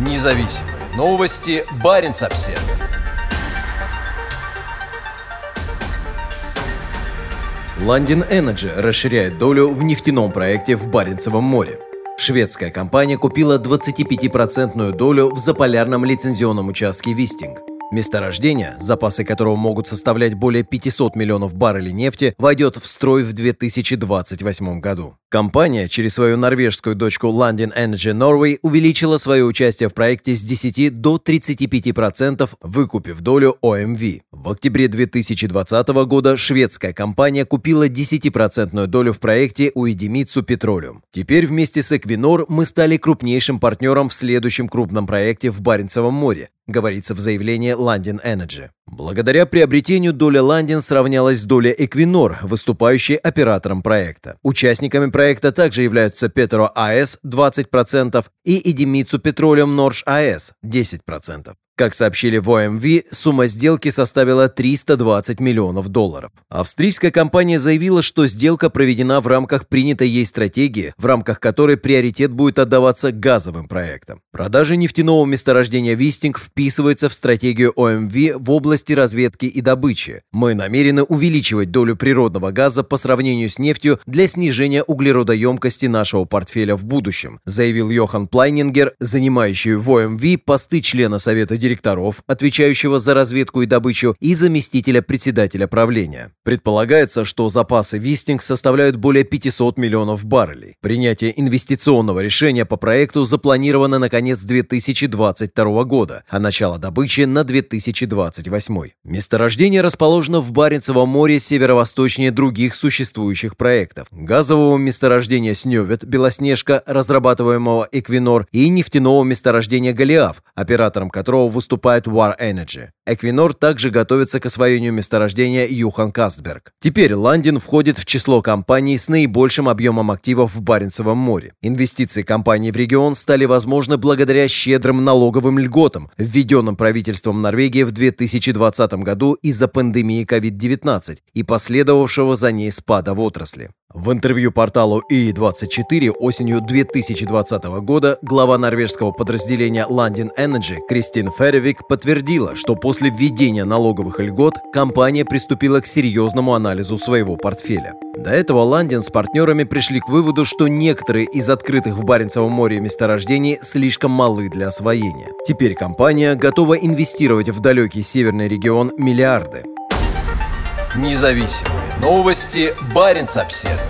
Независимые новости. Барин обсерва London Energy расширяет долю в нефтяном проекте в Баренцевом море. Шведская компания купила 25% долю в заполярном лицензионном участке Вистинг. Месторождение, запасы которого могут составлять более 500 миллионов баррелей нефти, войдет в строй в 2028 году. Компания через свою норвежскую дочку London Energy Norway увеличила свое участие в проекте с 10 до 35%, выкупив долю OMV. В октябре 2020 года шведская компания купила 10% долю в проекте у Идемицу Petroleum. Теперь вместе с Equinor мы стали крупнейшим партнером в следующем крупном проекте в Баренцевом море, говорится в заявлении London Energy. Благодаря приобретению доля Ландин сравнялась с долей Equinor, выступающей оператором проекта. Участниками проекта также являются Петро АЭС 20% и Идемицу Петролиум Норш АЭС 10%. Как сообщили в ОМВ, сумма сделки составила 320 миллионов долларов. Австрийская компания заявила, что сделка проведена в рамках принятой ей стратегии, в рамках которой приоритет будет отдаваться газовым проектам. Продажа нефтяного месторождения Вистинг вписывается в стратегию ОМВ в области разведки и добычи. Мы намерены увеличивать долю природного газа по сравнению с нефтью для снижения углеродоемкости нашего портфеля в будущем, заявил Йохан Плайнингер, занимающий в ОМВ посты члена Совета директоров отвечающего за разведку и добычу, и заместителя председателя правления. Предполагается, что запасы Вистинг составляют более 500 миллионов баррелей. Принятие инвестиционного решения по проекту запланировано на конец 2022 года, а начало добычи на 2028. Месторождение расположено в Баренцевом море северо-восточнее других существующих проектов. Газового месторождения Снёвет, Белоснежка, разрабатываемого Эквинор, и нефтяного месторождения Голиаф, оператором которого выступает War Energy. Эквинор также готовится к освоению месторождения Юхан Кастберг. Теперь Ландин входит в число компаний с наибольшим объемом активов в Баренцевом море. Инвестиции компании в регион стали возможны благодаря щедрым налоговым льготам, введенным правительством Норвегии в 2020 году из-за пандемии COVID-19 и последовавшего за ней спада в отрасли. В интервью порталу ИИ-24 осенью 2020 года глава норвежского подразделения London Energy Кристин Феревик подтвердила, что после введения налоговых льгот компания приступила к серьезному анализу своего портфеля. До этого Ландин с партнерами пришли к выводу, что некоторые из открытых в Баренцевом море месторождений слишком малы для освоения. Теперь компания готова инвестировать в далекий северный регион миллиарды. Независимые новости. Барин обседный.